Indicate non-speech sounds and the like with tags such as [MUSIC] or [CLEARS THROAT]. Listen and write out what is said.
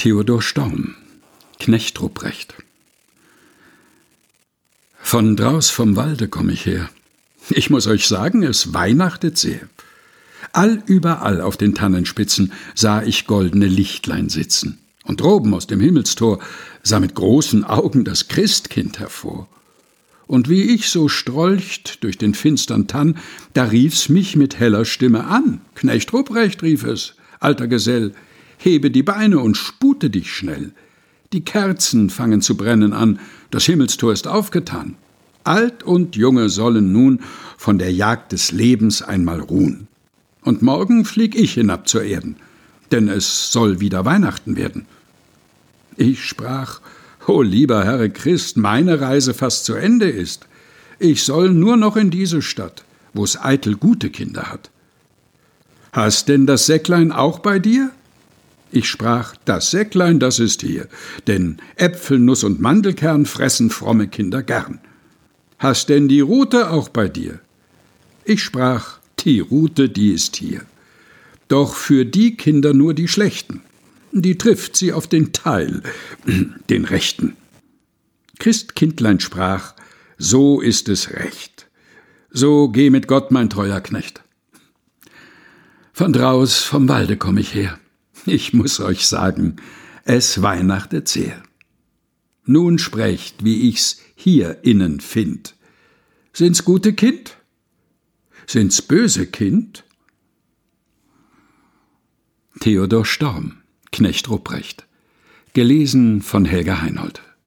Theodor Storm, Knecht Ruprecht. Von draus vom Walde komm ich her. Ich muss euch sagen, es weihnachtet sehr. Allüberall auf den Tannenspitzen sah ich goldene Lichtlein sitzen. Und droben aus dem Himmelstor sah mit großen Augen das Christkind hervor. Und wie ich so strolcht durch den finstern Tann, da rief's mich mit heller Stimme an. Knecht Ruprecht rief es, alter Gesell, hebe die Beine und spute dich schnell. Die Kerzen fangen zu brennen an, das Himmelstor ist aufgetan. Alt und Junge sollen nun von der Jagd des Lebens einmal ruhen. Und morgen flieg ich hinab zur Erden, denn es soll wieder Weihnachten werden. Ich sprach, O lieber Herr Christ, meine Reise fast zu Ende ist. Ich soll nur noch in diese Stadt, wo's eitel gute Kinder hat. Hast denn das Säcklein auch bei dir? Ich sprach, das Säcklein, das ist hier, denn Äpfel, Nuss und Mandelkern fressen fromme Kinder gern. Hast denn die Rute auch bei dir? Ich sprach, die Rute, die ist hier. Doch für die Kinder nur die schlechten. Die trifft sie auf den Teil, [CLEARS THROAT] den rechten. Christkindlein sprach, so ist es recht. So geh mit Gott, mein treuer Knecht. Von draus vom Walde komm ich her. Ich muss euch sagen, es weihnachtet sehr. Nun sprecht, wie ich's hier innen find. Sind's gute Kind? Sind's böse Kind? Theodor Storm, Knecht Rupprecht. Gelesen von Helga Heinold.